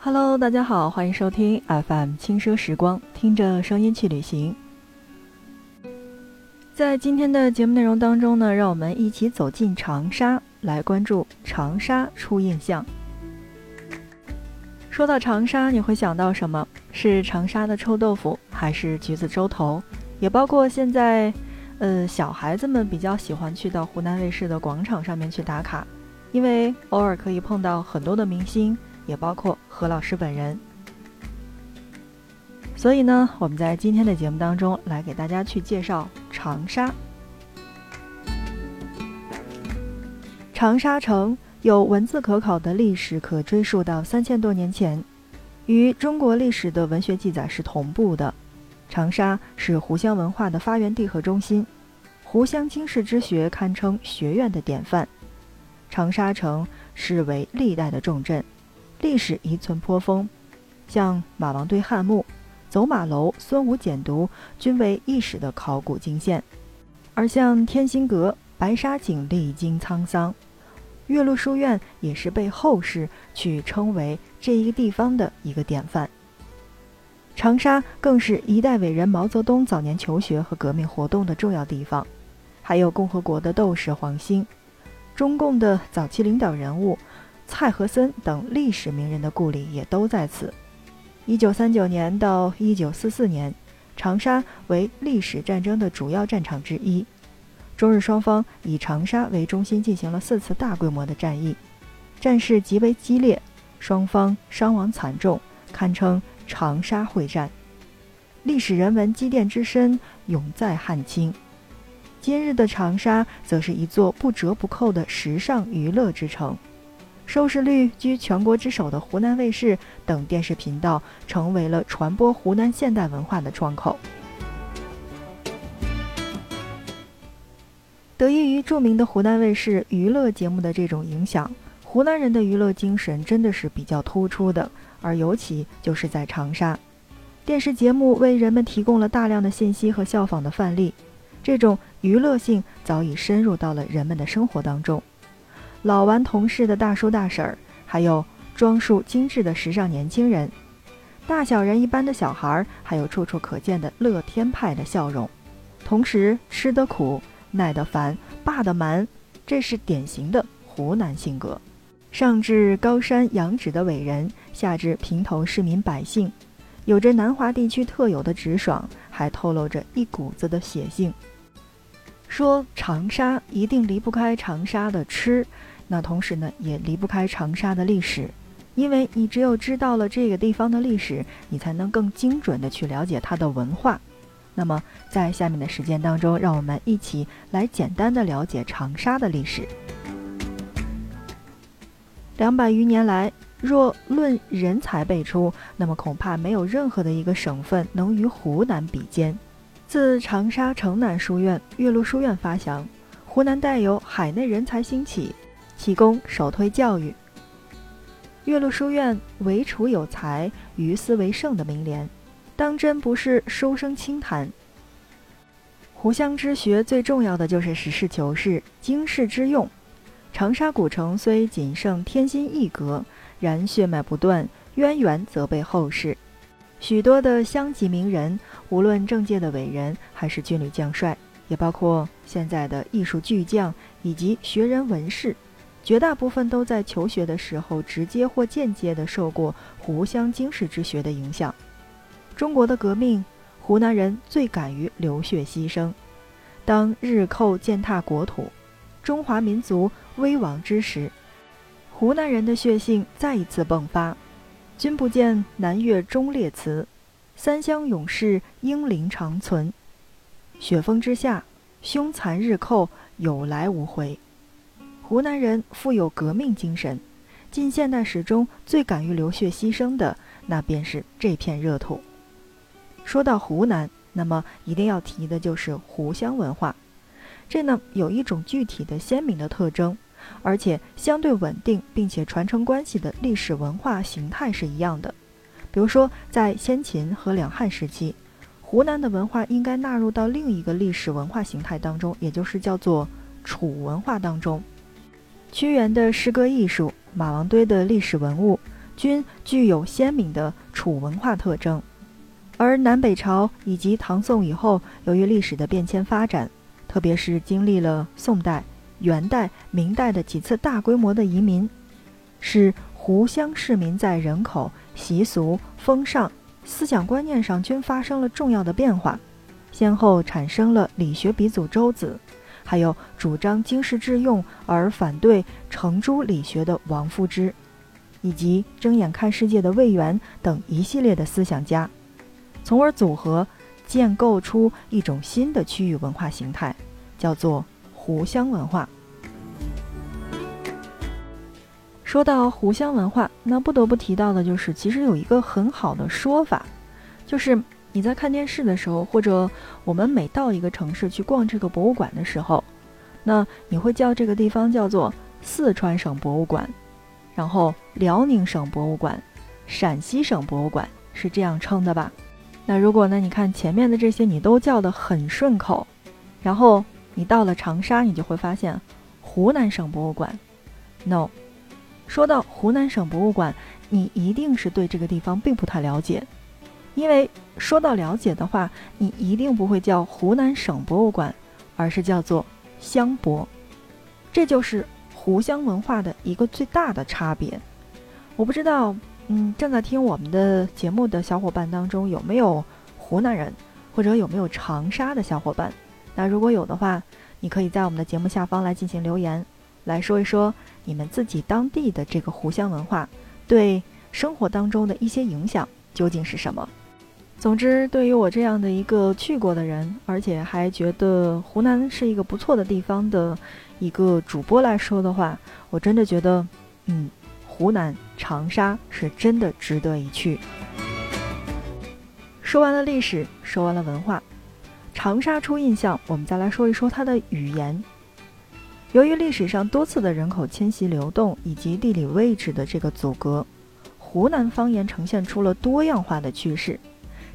Hello，大家好，欢迎收听 FM 轻奢时光，听着声音去旅行。在今天的节目内容当中呢，让我们一起走进长沙，来关注长沙初印象。说到长沙，你会想到什么？是长沙的臭豆腐，还是橘子洲头？也包括现在，呃，小孩子们比较喜欢去到湖南卫视的广场上面去打卡，因为偶尔可以碰到很多的明星，也包括何老师本人。所以呢，我们在今天的节目当中来给大家去介绍长沙。长沙城有文字可考的历史，可追溯到三千多年前，与中国历史的文学记载是同步的。长沙是湖湘文化的发源地和中心，湖湘经世之学堪称学院的典范。长沙城是为历代的重镇，历史遗存颇丰，像马王堆汉墓、走马楼、孙吴简牍均为一史的考古惊现，而像天心阁、白沙井历经沧桑，岳麓书院也是被后世去称为这一个地方的一个典范。长沙更是一代伟人毛泽东早年求学和革命活动的重要地方，还有共和国的斗士黄兴、中共的早期领导人物蔡和森等历史名人的故里也都在此。一九三九年到一九四四年，长沙为历史战争的主要战场之一，中日双方以长沙为中心进行了四次大规模的战役，战事极为激烈，双方伤亡惨重，堪称。长沙会战，历史人文积淀之深，永在汉清。今日的长沙，则是一座不折不扣的时尚娱乐之城，收视率居全国之首的湖南卫视等电视频道，成为了传播湖南现代文化的窗口。得益于著名的湖南卫视娱乐节目的这种影响，湖南人的娱乐精神真的是比较突出的。而尤其就是在长沙，电视节目为人们提供了大量的信息和效仿的范例，这种娱乐性早已深入到了人们的生活当中。老顽童式的大叔大婶儿，还有装束精致的时尚年轻人，大小人一般的小孩儿，还有处处可见的乐天派的笑容。同时，吃得苦，耐得烦，霸得蛮，这是典型的湖南性格。上至高山仰止的伟人，下至平头市民百姓，有着南华地区特有的直爽，还透露着一股子的血性。说长沙一定离不开长沙的吃，那同时呢，也离不开长沙的历史，因为你只有知道了这个地方的历史，你才能更精准的去了解它的文化。那么，在下面的时间当中，让我们一起来简单的了解长沙的历史。两百余年来，若论人才辈出，那么恐怕没有任何的一个省份能与湖南比肩。自长沙城南书院、岳麓书院发祥，湖南带有海内人才兴起，启功首推教育。岳麓书院唯楚有才，于斯为盛的名联，当真不是书生轻谈。湖湘之学最重要的就是实事求是、经世致用。长沙古城虽仅剩天心一阁，然血脉不断，渊源则被后世许多的乡级名人，无论政界的伟人，还是军旅将帅，也包括现在的艺术巨匠以及学人文士，绝大部分都在求学的时候，直接或间接的受过湖湘经世之学的影响。中国的革命，湖南人最敢于流血牺牲。当日寇践踏国土。中华民族危亡之时，湖南人的血性再一次迸发。君不见南岳忠烈祠，三湘勇士英灵长存。雪峰之下，凶残日寇有来无回。湖南人富有革命精神，近现代史中最敢于流血牺牲的，那便是这片热土。说到湖南，那么一定要提的就是湖湘文化。这呢有一种具体的鲜明的特征，而且相对稳定，并且传承关系的历史文化形态是一样的。比如说，在先秦和两汉时期，湖南的文化应该纳入到另一个历史文化形态当中，也就是叫做楚文化当中。屈原的诗歌艺术、马王堆的历史文物、均具有鲜明的楚文化特征。而南北朝以及唐宋以后，由于历史的变迁发展，特别是经历了宋代、元代、明代的几次大规模的移民，使湖湘市民在人口、习俗、风尚、思想观念上均发生了重要的变化，先后产生了理学鼻祖周子，还有主张经世致用而反对程朱理学的王夫之，以及睁眼看世界的魏源等一系列的思想家。从而组合，建构出一种新的区域文化形态，叫做湖湘文化。说到湖湘文化，那不得不提到的就是，其实有一个很好的说法，就是你在看电视的时候，或者我们每到一个城市去逛这个博物馆的时候，那你会叫这个地方叫做四川省博物馆，然后辽宁省博物馆、陕西省博物馆是这样称的吧？那如果呢？你看前面的这些你都叫得很顺口，然后你到了长沙，你就会发现湖南省博物馆。No，说到湖南省博物馆，你一定是对这个地方并不太了解，因为说到了解的话，你一定不会叫湖南省博物馆，而是叫做湘博。这就是湖湘文化的一个最大的差别。我不知道。嗯，正在听我们的节目的小伙伴当中，有没有湖南人，或者有没有长沙的小伙伴？那如果有的话，你可以在我们的节目下方来进行留言，来说一说你们自己当地的这个湖湘文化对生活当中的一些影响究竟是什么？总之，对于我这样的一个去过的人，而且还觉得湖南是一个不错的地方的一个主播来说的话，我真的觉得，嗯。湖南长沙是真的值得一去。说完了历史，说完了文化，长沙初印象，我们再来说一说它的语言。由于历史上多次的人口迁徙流动以及地理位置的这个阻隔，湖南方言呈现出了多样化的趋势。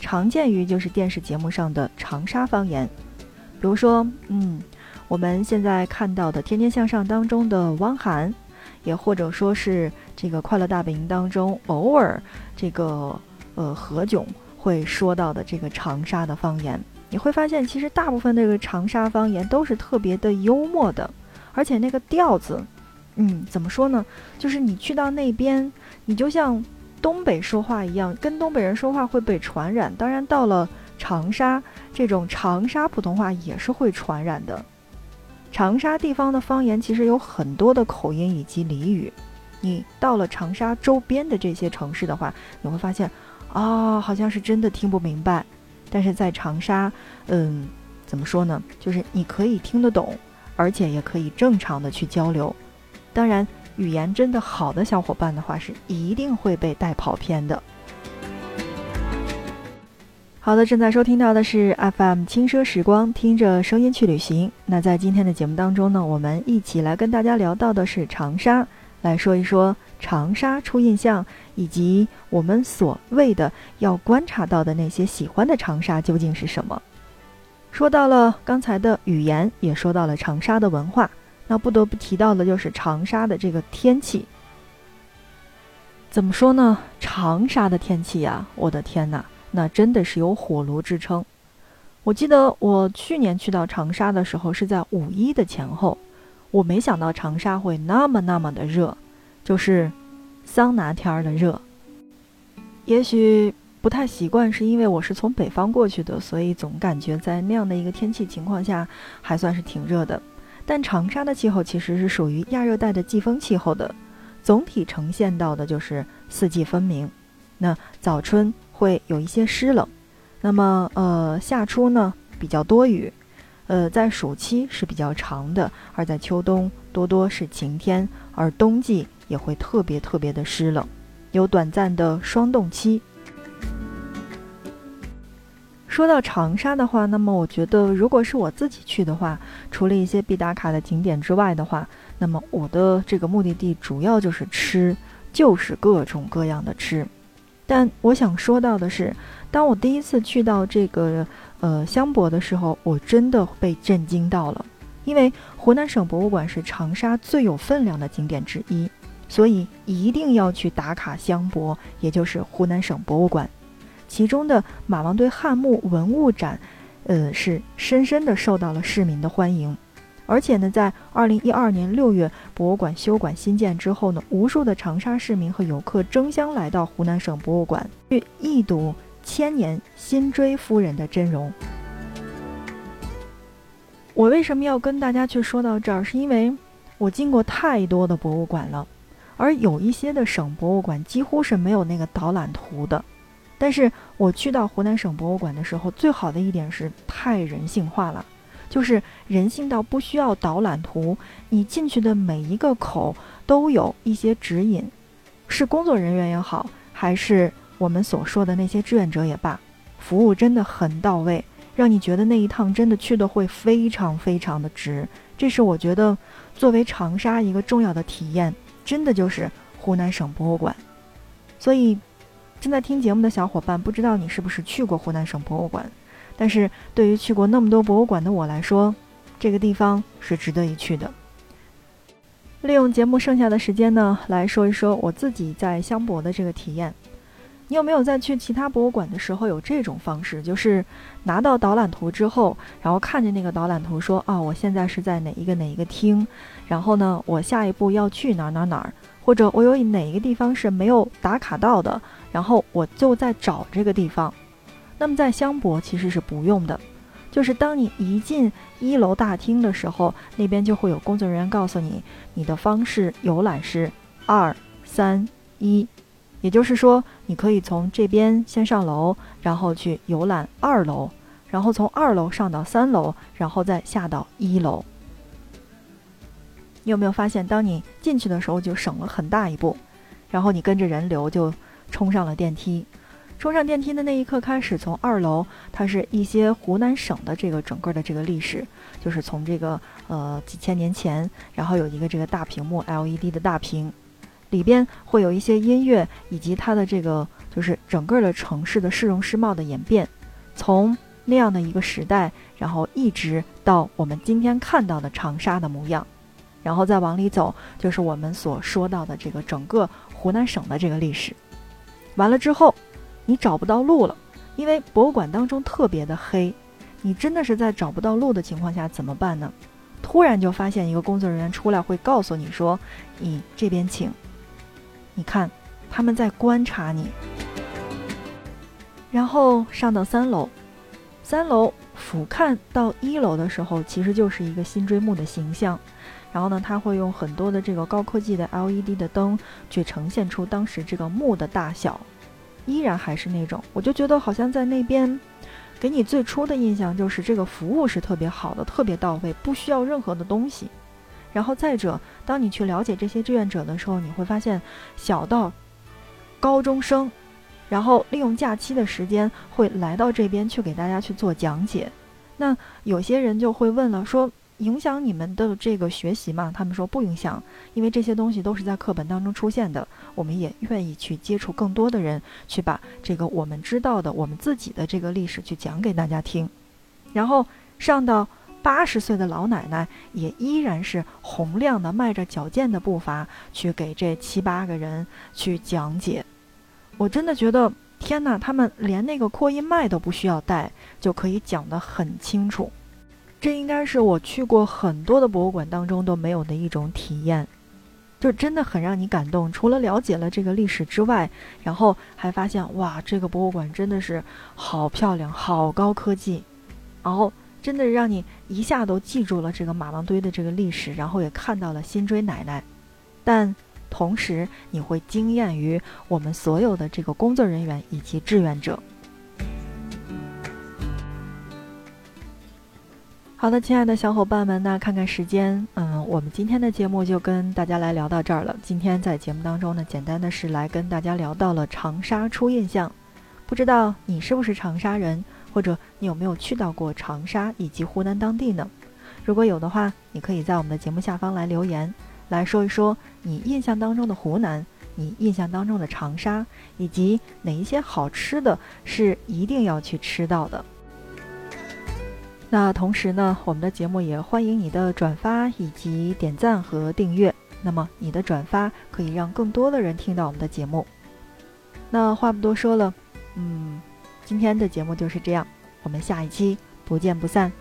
常见于就是电视节目上的长沙方言，比如说，嗯，我们现在看到的《天天向上》当中的汪涵。也或者说是这个《快乐大本营》当中偶尔这个呃何炅会说到的这个长沙的方言，你会发现其实大部分这个长沙方言都是特别的幽默的，而且那个调子，嗯，怎么说呢？就是你去到那边，你就像东北说话一样，跟东北人说话会被传染。当然，到了长沙，这种长沙普通话也是会传染的。长沙地方的方言其实有很多的口音以及俚语，你到了长沙周边的这些城市的话，你会发现，啊，好像是真的听不明白。但是在长沙，嗯，怎么说呢？就是你可以听得懂，而且也可以正常的去交流。当然，语言真的好的小伙伴的话，是一定会被带跑偏的。好的，正在收听到的是 FM 轻奢时光，听着声音去旅行。那在今天的节目当中呢，我们一起来跟大家聊到的是长沙，来说一说长沙初印象，以及我们所谓的要观察到的那些喜欢的长沙究竟是什么。说到了刚才的语言，也说到了长沙的文化，那不得不提到的就是长沙的这个天气。怎么说呢？长沙的天气呀，我的天哪！那真的是有火炉之称。我记得我去年去到长沙的时候是在五一的前后，我没想到长沙会那么那么的热，就是桑拿天儿的热。也许不太习惯，是因为我是从北方过去的，所以总感觉在那样的一个天气情况下还算是挺热的。但长沙的气候其实是属于亚热带的季风气候的，总体呈现到的就是四季分明。那早春。会有一些湿冷，那么呃夏初呢比较多雨，呃在暑期是比较长的，而在秋冬多多是晴天，而冬季也会特别特别的湿冷，有短暂的霜冻期。说到长沙的话，那么我觉得如果是我自己去的话，除了一些必打卡的景点之外的话，那么我的这个目的地主要就是吃，就是各种各样的吃。但我想说到的是，当我第一次去到这个呃香博的时候，我真的被震惊到了。因为湖南省博物馆是长沙最有分量的景点之一，所以一定要去打卡香博，也就是湖南省博物馆。其中的马王堆汉墓文物展，呃，是深深的受到了市民的欢迎。而且呢，在二零一二年六月，博物馆修馆新建之后呢，无数的长沙市民和游客争相来到湖南省博物馆，去一睹千年辛追夫人的真容。我为什么要跟大家去说到这儿？是因为我进过太多的博物馆了，而有一些的省博物馆几乎是没有那个导览图的。但是我去到湖南省博物馆的时候，最好的一点是太人性化了。就是人性到不需要导览图，你进去的每一个口都有一些指引，是工作人员也好，还是我们所说的那些志愿者也罢，服务真的很到位，让你觉得那一趟真的去的会非常非常的值。这是我觉得作为长沙一个重要的体验，真的就是湖南省博物馆。所以正在听节目的小伙伴，不知道你是不是去过湖南省博物馆？但是对于去过那么多博物馆的我来说，这个地方是值得一去的。利用节目剩下的时间呢，来说一说我自己在香博的这个体验。你有没有在去其他博物馆的时候有这种方式？就是拿到导览图之后，然后看见那个导览图说：“啊，我现在是在哪一个哪一个厅，然后呢，我下一步要去哪哪哪儿，或者我有哪一个地方是没有打卡到的，然后我就在找这个地方。”那么在香博其实是不用的，就是当你一进一楼大厅的时候，那边就会有工作人员告诉你，你的方式游览是二三一，也就是说，你可以从这边先上楼，然后去游览二楼，然后从二楼上到三楼，然后再下到一楼。你有没有发现，当你进去的时候就省了很大一步，然后你跟着人流就冲上了电梯。冲上电梯的那一刻开始，从二楼，它是一些湖南省的这个整个的这个历史，就是从这个呃几千年前，然后有一个这个大屏幕 LED 的大屏，里边会有一些音乐，以及它的这个就是整个的城市的市容市貌的演变，从那样的一个时代，然后一直到我们今天看到的长沙的模样，然后再往里走，就是我们所说到的这个整个湖南省的这个历史，完了之后。你找不到路了，因为博物馆当中特别的黑，你真的是在找不到路的情况下怎么办呢？突然就发现一个工作人员出来，会告诉你说：“你这边请。”你看，他们在观察你。然后上到三楼，三楼俯瞰到一楼的时候，其实就是一个辛追墓的形象。然后呢，他会用很多的这个高科技的 LED 的灯去呈现出当时这个墓的大小。依然还是那种，我就觉得好像在那边，给你最初的印象就是这个服务是特别好的，特别到位，不需要任何的东西。然后再者，当你去了解这些志愿者的时候，你会发现，小到高中生，然后利用假期的时间会来到这边去给大家去做讲解。那有些人就会问了，说。影响你们的这个学习吗？他们说不影响，因为这些东西都是在课本当中出现的。我们也愿意去接触更多的人，去把这个我们知道的、我们自己的这个历史去讲给大家听。然后上到八十岁的老奶奶，也依然是洪亮的，迈着矫健的步伐去给这七八个人去讲解。我真的觉得，天哪！他们连那个扩音麦都不需要带，就可以讲得很清楚。这应该是我去过很多的博物馆当中都没有的一种体验，就真的很让你感动。除了了解了这个历史之外，然后还发现哇，这个博物馆真的是好漂亮、好高科技，然后真的让你一下都记住了这个马王堆的这个历史，然后也看到了辛追奶奶。但同时，你会惊艳于我们所有的这个工作人员以及志愿者。好的，亲爱的小伙伴们，那看看时间，嗯，我们今天的节目就跟大家来聊到这儿了。今天在节目当中呢，简单的是来跟大家聊到了长沙初印象。不知道你是不是长沙人，或者你有没有去到过长沙以及湖南当地呢？如果有的话，你可以在我们的节目下方来留言，来说一说你印象当中的湖南，你印象当中的长沙，以及哪一些好吃的是一定要去吃到的。那同时呢，我们的节目也欢迎你的转发以及点赞和订阅。那么你的转发可以让更多的人听到我们的节目。那话不多说了，嗯，今天的节目就是这样，我们下一期不见不散。